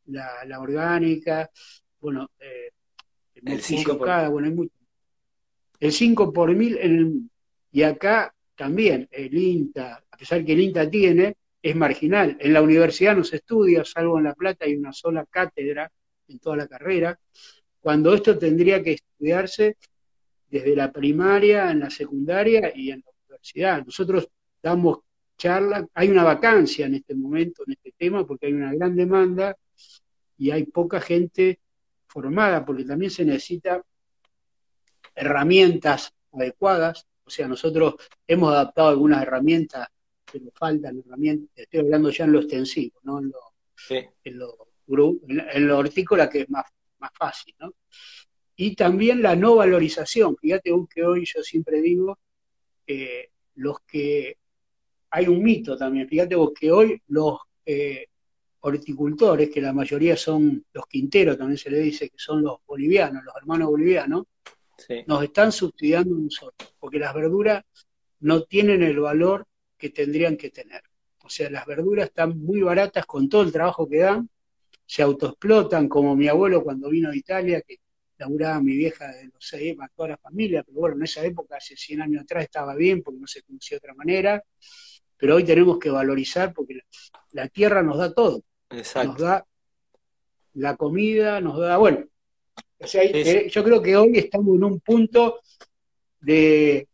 la, orgánica, bueno, eh, el 5 por... bueno, hay mucho. El 5 por mil en el, y acá también el INTA, a pesar que el INTA tiene, es marginal. En la universidad no se estudia, salvo en La Plata hay una sola cátedra en toda la carrera, cuando esto tendría que estudiarse desde la primaria, en la secundaria y en la universidad. Nosotros damos charlas, hay una vacancia en este momento, en este tema, porque hay una gran demanda y hay poca gente formada, porque también se necesita herramientas adecuadas. O sea, nosotros hemos adaptado algunas herramientas nos faltan herramientas, estoy hablando ya en lo extensivo, ¿no? En lo, en lo, en lo hortícola que es más, más fácil, ¿no? Y también la no valorización. Fíjate que hoy yo siempre digo, eh, los que hay un mito también, fíjate vos que hoy los, eh, horticultores, que la mayoría son los quinteros, también se le dice que son los bolivianos, los hermanos bolivianos, nos están subsidiando nosotros, porque las verduras no tienen el valor que tendrían que tener. O sea, las verduras están muy baratas con todo el trabajo que dan, se autoexplotan, como mi abuelo cuando vino de Italia, que laburaba mi vieja de los seis, a toda la familia, pero bueno, en esa época, hace 100 años atrás, estaba bien porque no se conocía de otra manera, pero hoy tenemos que valorizar porque la, tierra nos da todo. Nos da la comida, nos da, bueno, o sea, eh, yo creo que hoy estamos en un punto de,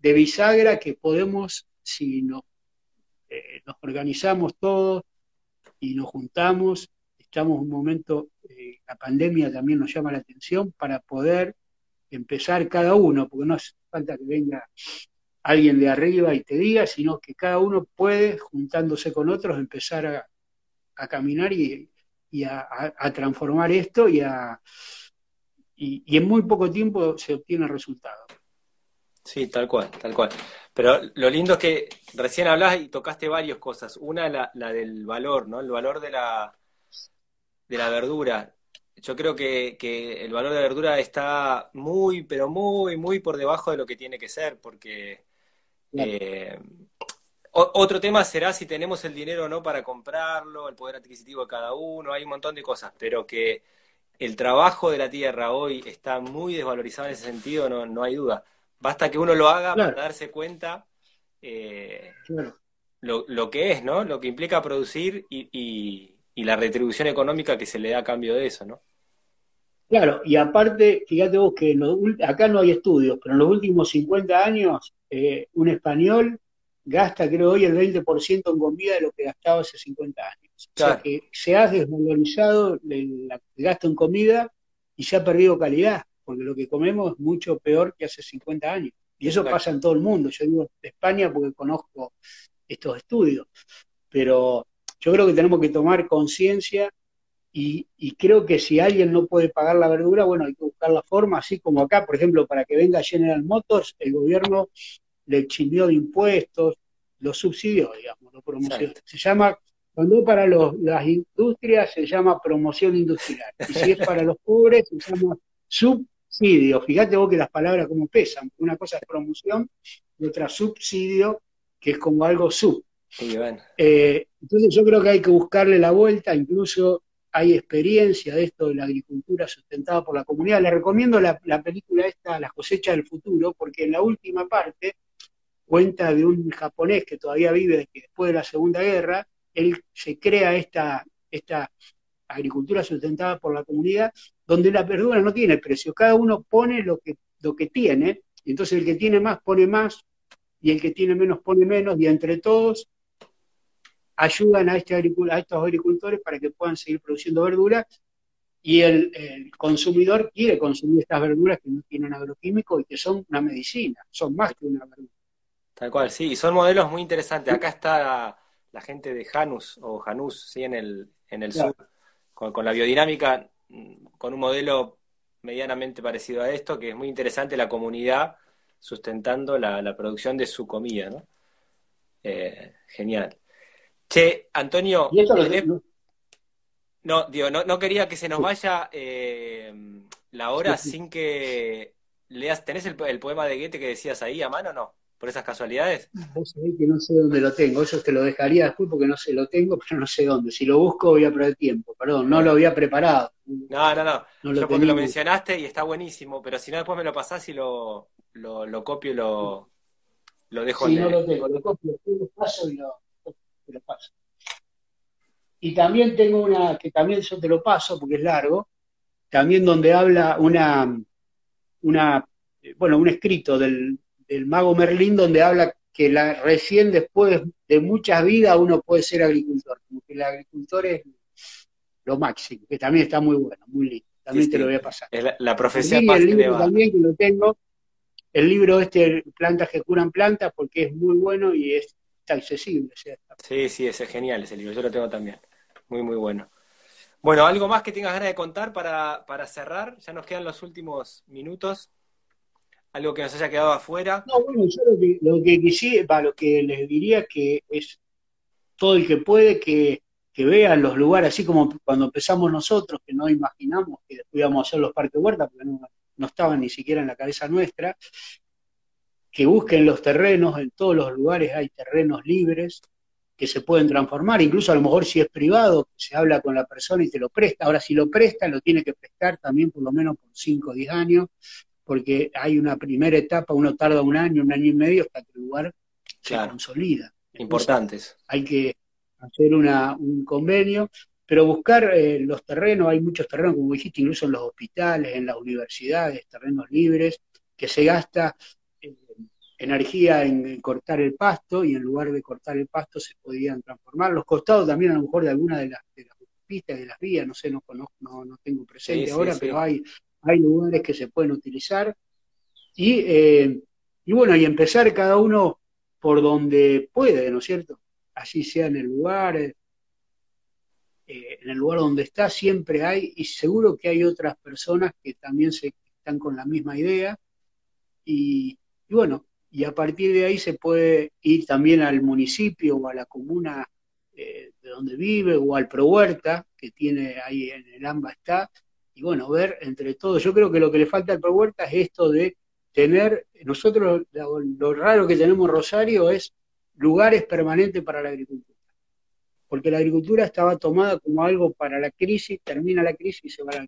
bisagra que podemos, si nos, eh, nos organizamos todos y nos juntamos, estamos en un momento, eh, la pandemia también nos llama la atención para poder empezar cada uno, porque no hace falta que venga alguien de arriba y te diga, sino que cada uno puede, juntándose con otros, empezar a, caminar y, a, transformar esto y, y, en muy poco tiempo se obtiene resultado. Sí, tal cual, tal cual. Pero lo lindo es que recién hablas y tocaste varias cosas. Una, la, la del valor, ¿no? El valor de la, de la verdura. Yo creo que, el valor de la verdura está muy, pero muy, muy por debajo de lo que tiene que ser, porque eh, otro tema será si tenemos el dinero o no para comprarlo, el poder adquisitivo de cada uno, hay un montón de cosas, pero que el trabajo de la tierra hoy está muy desvalorizado en ese sentido, no, no hay duda. Basta que uno lo haga para darse cuenta eh, lo, lo, que es, ¿no? Lo que implica producir y, y la retribución económica que se le da a cambio de eso, ¿no? Claro, y aparte, fíjate vos que acá no hay estudios, pero en los últimos 50 años eh, un español gasta, creo hoy, el 20% en comida de lo que gastaba hace 50 años. O sea que se ha desvalorizado el, gasto en comida y se ha perdido calidad, porque lo que comemos es mucho peor que hace 50 años. Y eso pasa en todo el mundo. Yo digo de España porque conozco estos estudios. Pero yo creo que tenemos que tomar conciencia y, creo que si alguien no puede pagar la verdura, bueno, hay que buscar la forma, así como acá, por ejemplo, para que venga General Motors, el gobierno le eximió de impuestos, lo subsidió, digamos, lo promocionó. Se llama, cuando para las industrias se llama promoción industrial, y si es para los pobres se llama subsidio. Fíjate vos que las palabras como pesan, una cosa es promoción y otra subsidio, que es como algo sub. Eh, entonces yo creo que hay que buscarle la vuelta, incluso hay experiencia de esto de la agricultura sustentada por la comunidad. Le recomiendo la, película esta, Las cosechas del futuro, porque en la última parte cuenta de un japonés que todavía vive después de la Segunda Guerra, él se crea esta, esta agricultura sustentada por la comunidad, donde la verdura no tiene precio, cada uno pone lo que, lo que tiene, entonces el que tiene más pone más, y el que tiene menos pone menos, y entre todos ayudan a, este a estos agricultores para que puedan seguir produciendo verduras y el, consumidor quiere consumir estas verduras que no tienen agroquímicos y que son una medicina, son más que una verdura. Tal cual, sí, y son modelos muy interesantes. Acá está la gente de Janus o Janus, sí, en el, en el sur, con, la biodinámica, con un modelo medianamente parecido a esto, que es muy interesante la comunidad sustentando la, producción de su comida, ¿no? Eh, genial. Che, Antonio, no, digo, no, quería que se nos vaya eh, la hora sin que leas. ¿Tenés el, poema de Goethe que decías ahí a mano o no? ¿Por esas casualidades? Vos sabés que no sé dónde lo tengo. Eso te lo dejaría después porque no sé, lo tengo, pero no sé dónde. Si lo busco voy a perder tiempo. Perdón, no lo había preparado. No, no, no. no Yo porque lo mencionaste y está buenísimo, pero si no después me lo pasás y lo, lo, copio y lo, lo dejo sí, no lo tengo. Lo copio, lo paso y lo lo paso. Y también tengo una, que también yo te lo paso porque es largo, también donde habla una, una bueno, un escrito del, mago Merlín donde habla que la, recién después de muchas vidas uno puede ser agricultor, como que el agricultor es lo máximo, que también está muy bueno, muy lindo. También te lo voy a pasar. la, profecía el libro también que lo tengo, el libro este, Plantas que curan plantas, porque es muy bueno y es accesible. Sí, sí, ese es genial ese libro, yo lo tengo también. Muy, muy bueno. Bueno, ¿algo más que tengas ganas de contar para, para cerrar? Ya nos quedan los últimos minutos. ¿Algo que nos haya quedado afuera? No, bueno, yo lo que, lo que quisiera, lo que les diría que es todo el que puede que que vean los lugares, así como cuando empezamos nosotros, que no imaginamos que íbamos a hacer los parques huertas, porque no, no estaban ni siquiera en la cabeza nuestra, que busquen los terrenos, en todos los lugares hay terrenos libres que se pueden transformar, incluso a lo mejor si es privado, se habla con la persona y te lo presta. Ahora, si lo presta, lo tiene que prestar también por lo menos por 5 o 10 años, porque hay una primera etapa, uno tarda un año, un año y medio hasta que el lugar se consolida. Importantes. Hay que hacer una, un convenio, pero buscar eh, los terrenos, hay muchos terrenos, como dijiste, incluso en los hospitales, en las universidades, terrenos libres, que se gasta energía en, cortar el pasto y en lugar de cortar el pasto se podían transformar. Los costados también a lo mejor de alguna de las, de las pistas, de las vías, no sé, no conozco, no, tengo presente ahora, pero hay, hay lugares que se pueden utilizar. Y, eh, y bueno, y empezar cada uno por donde puede, ¿no es cierto? Así sea en el lugar, eh, en el lugar donde está, siempre hay, y seguro que hay otras personas que también se, están con la misma idea. Y, y bueno, y a partir de ahí se puede ir también al municipio o a la comuna eh, de donde vive o al Pro Huerta, que tiene ahí en el AMBA está, y bueno, ver entre todos. Yo creo que lo que le falta al Pro Huerta es esto de tener, nosotros lo, raro que tenemos Rosario es lugares permanentes para la agricultura. Porque la agricultura estaba tomada como algo para la crisis, termina la crisis y se va a la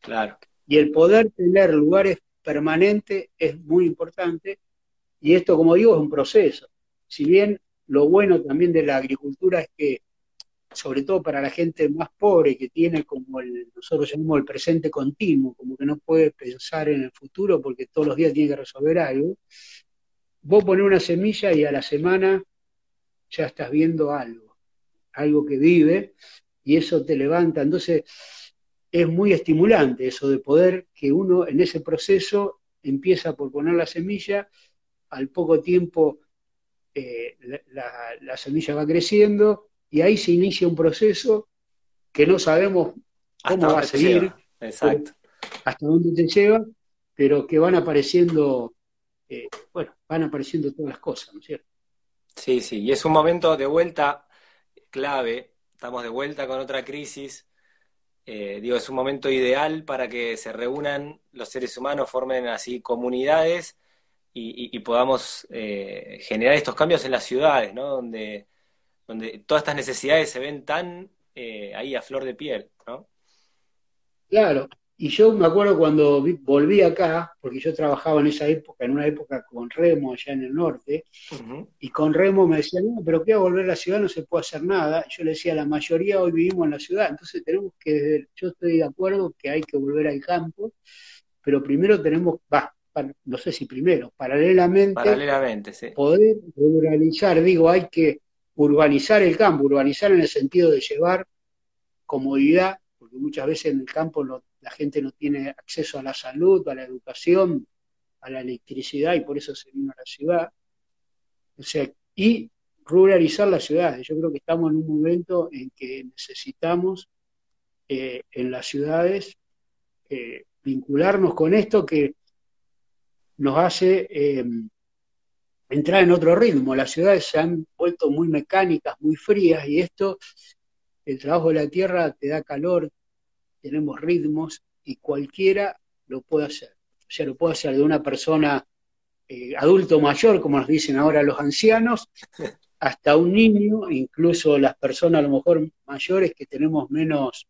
Claro. Y el poder tener lugares permanentes es muy importante y esto, como digo, es un proceso. Si bien lo bueno también de la agricultura es que, sobre todo para la gente más pobre, que tiene como el, nosotros llamamos el presente continuo, como que no puede pensar en el futuro porque todos los días tiene que resolver algo, vos pones una semilla y a la semana ya estás viendo algo, algo que vive, y eso te levanta. Entonces, es muy estimulante eso de poder que uno en ese proceso empieza por poner la semilla al poco tiempo eh, la, semilla va creciendo y ahí se inicia un proceso que no sabemos cómo va a seguir, Exacto. hasta dónde te lleva, pero que van apareciendo, eh, bueno, van apareciendo todas las cosas, ¿no es cierto? Sí, sí, y es un momento de vuelta clave, estamos de vuelta con otra crisis, eh, digo, es un momento ideal para que se reúnan los seres humanos, formen así comunidades y, podamos eh, generar estos cambios en las ciudades, ¿no? Donde, donde todas estas necesidades se ven tan eh, ahí a flor de piel, ¿no? Claro, y yo me acuerdo cuando volví acá, porque yo trabajaba en esa época, en una época con Remo allá en el norte, y con Remo me decían, no, pero ¿qué a volver a la ciudad? No se puede hacer nada. Yo le decía, la mayoría hoy vivimos en la ciudad, entonces tenemos que, yo estoy de acuerdo que hay que volver al campo, pero primero tenemos, va, no sé si primero, paralelamente, paralelamente sí. poder ruralizar, digo, hay que urbanizar el campo, urbanizar en el sentido de llevar comodidad, porque muchas veces en el campo la gente no tiene acceso a la salud, a la educación, a la electricidad y por eso se vino a la ciudad. O sea, y ruralizar las ciudades. Yo creo que estamos en un momento en que necesitamos eh, en las ciudades eh, vincularnos con esto que nos hace eh, entrar en otro ritmo. Las ciudades se han vuelto muy mecánicas, muy frías, y esto, el trabajo de la tierra te da calor, tenemos ritmos, y cualquiera lo puede hacer. O sea, lo puede hacer de una persona eh, adulto mayor, como nos dicen ahora los ancianos, hasta un niño, incluso las personas a lo mejor mayores que tenemos menos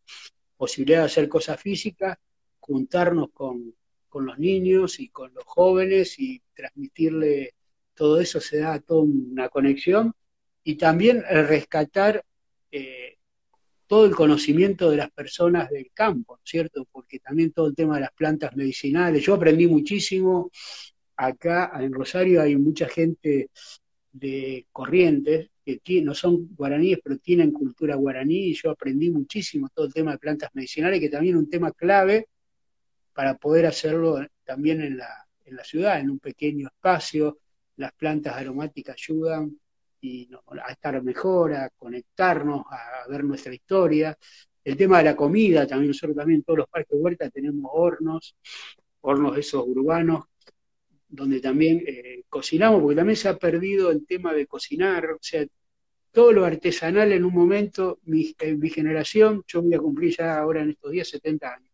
posibilidad de hacer cosas físicas, juntarnos con, con los niños y con los jóvenes y transmitirle todo eso, se da toda una conexión. Y también rescatar eh, todo el conocimiento de las personas del campo, ¿cierto? Porque también todo el tema de las plantas medicinales, yo aprendí muchísimo, acá en Rosario hay mucha gente de Corrientes, que no son guaraníes, pero tienen cultura guaraní, y yo aprendí muchísimo todo el tema de plantas medicinales, que también es un tema clave para poder hacerlo también en la, en la ciudad, en un pequeño espacio. Las plantas aromáticas ayudan y a estar mejor, a conectarnos, a ver nuestra historia. El tema de la comida, también nosotros también en todos los parques huerta tenemos hornos, hornos esos urbanos, donde también eh, cocinamos, porque también se ha perdido el tema de cocinar, o sea, todo lo artesanal en un momento, mi, mi generación, yo voy a cumplir ya ahora en estos días 70 años.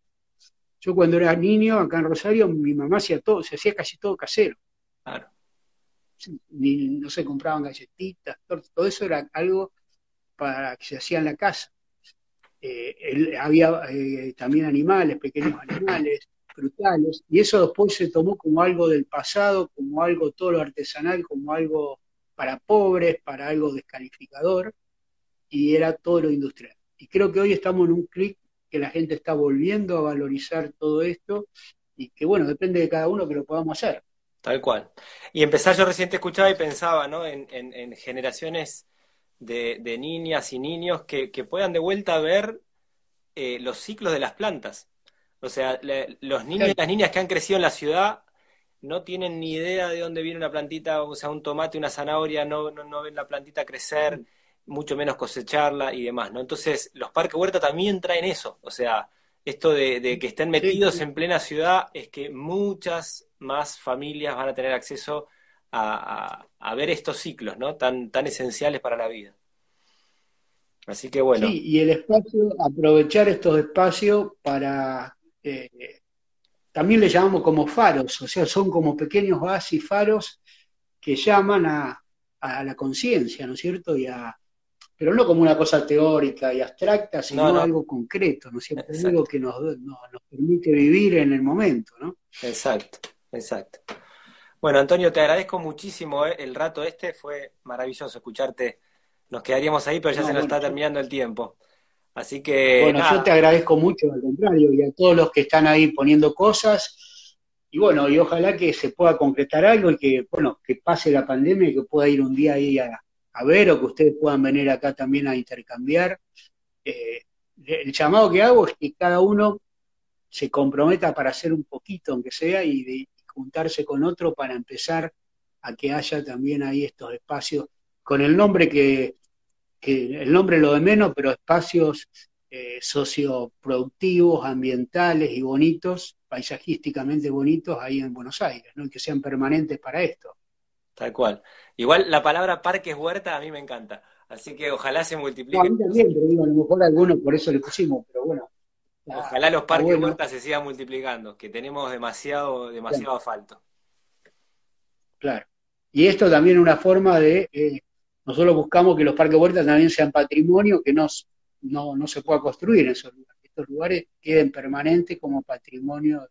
Yo cuando era niño, acá en Rosario, mi mamá hacía todo, se hacía casi todo casero. Claro. Ni, no se compraban galletitas, todo eso era algo para que se hacía en la casa. Eh, había eh, también animales, pequeños animales, frutales, y eso después se tomó como algo del pasado, como algo todo lo artesanal, como algo para pobres, para algo descalificador, y era todo lo industrial. Y creo que hoy estamos en un clic que la gente está volviendo a valorizar todo esto, y que bueno, depende de cada uno que lo podamos hacer. Tal cual. Y empezar, yo recién te escuchaba y pensaba, ¿no? En, generaciones de, niñas y niños que, puedan de vuelta ver eh, los ciclos de las plantas. O sea, los niños y las niñas que han crecido en la ciudad no tienen ni idea de dónde viene una plantita, o sea, un tomate, una zanahoria, no, no, ven la plantita crecer, mucho menos cosecharla y demás, ¿no? Entonces, los parques huerta también traen eso. O sea, esto de, que estén metidos en plena ciudad es que muchas más familias van a tener acceso a, ver estos ciclos, ¿no? Tan, tan esenciales para la vida. Así que bueno. Sí, y el espacio, aprovechar estos espacios para eh, también le llamamos como faros, o sea, son como pequeños oasis faros que llaman a, la conciencia, ¿no es cierto? Y pero no como una cosa teórica y abstracta, sino algo concreto, ¿no es cierto? Algo que nos, nos, permite vivir en el momento, ¿no? Exacto, exacto. Bueno, Antonio, te agradezco muchísimo ¿eh? el rato este, fue maravilloso escucharte. Nos quedaríamos ahí, pero ya se nos está terminando el tiempo. Así que. Bueno, yo te agradezco mucho, al contrario, y a todos los que están ahí poniendo cosas. Y bueno, y ojalá que se pueda concretar algo y que, bueno, que pase la pandemia y que pueda ir un día ahí a, ver o que ustedes puedan venir acá también a intercambiar. Eh, el llamado que hago es que cada uno se comprometa para hacer un poquito, aunque sea, y de juntarse con otro para empezar a que haya también ahí estos espacios con el nombre que, que el nombre lo de menos, pero espacios eh, socioproductivos, ambientales y bonitos, paisajísticamente bonitos ahí en Buenos Aires, ¿no? y que sean permanentes para esto. Tal cual. Igual la palabra parques huerta a mí me encanta, así que ojalá se multiplique. a mí también, pero digo, a lo mejor algunos por eso le pusimos, pero bueno. Ojalá los parques huertas se sigan multiplicando, que tenemos demasiado, demasiado asfalto. Claro. Y esto también es una forma de eh, nosotros buscamos que los parques huertas también sean patrimonio, que no, no, se pueda construir en esos lugares. Estos lugares queden permanentes como patrimonio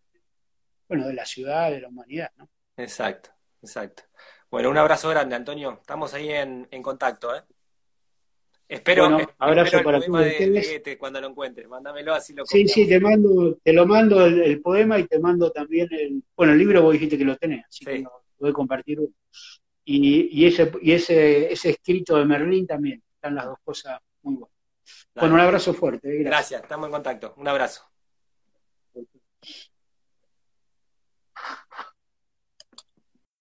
bueno, de la ciudad, de la humanidad, ¿no? Exacto, exacto. Bueno, un abrazo grande, Antonio. Estamos ahí en, contacto, ¿eh? Espero, bueno, abrazo para el poema de, cuando lo encuentres. Mándamelo así lo Sí, sí, te mando, te lo mando el, poema y te mando también el. Bueno, el libro vos dijiste que lo tenés, así que lo voy a compartir y, ese, y ese, ese escrito de Merlín también. Están las dos cosas muy buenas. Bueno, un abrazo fuerte. Eh, gracias. gracias, estamos en contacto. Un abrazo.